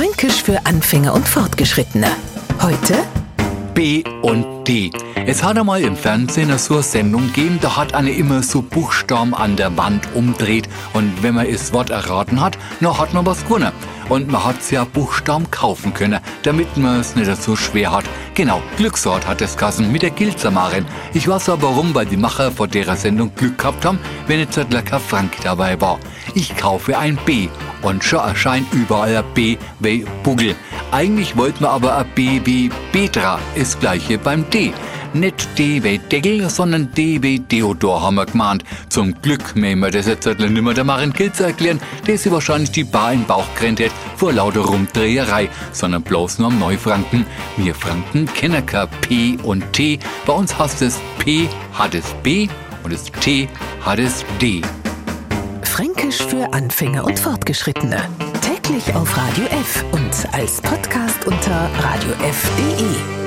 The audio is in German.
Fränkisch für Anfänger und Fortgeschrittene. Heute B und D. Es hat einmal im Fernsehen so eine Sendung gegeben, da hat eine immer so Buchstaben an der Wand umdreht und wenn man das Wort erraten hat, dann hat man was gewonnen. Und man hat ja Buchstaben kaufen können, damit man es nicht so schwer hat. Genau, Glücksort hat es Kassen mit der Gilzamarin. Ich weiß aber warum, weil die Macher vor der Sendung Glück gehabt haben, wenn jetzt ein lecker Frank dabei war. Ich kaufe ein B und schon erscheint überall ein B wie Bugel. Eigentlich wollten wir aber ein B wie Petra, ist gleiche beim D. Nicht D wie Deckel, sondern D wie Theodor haben wir gemeint. Zum Glück müssen wir das jetzt nicht mehr der Marin Kilzer erklären, der sie wahrscheinlich die Bar im Bauch grennt hat vor lauter Rumdreherei, sondern bloß nur am Neufranken. Wir Franken kennen kein P und T. Bei uns heißt es P hat es B und das T hat es D. Fränkisch für Anfänger und Fortgeschrittene. Täglich auf Radio F und als Podcast unter radiof.de.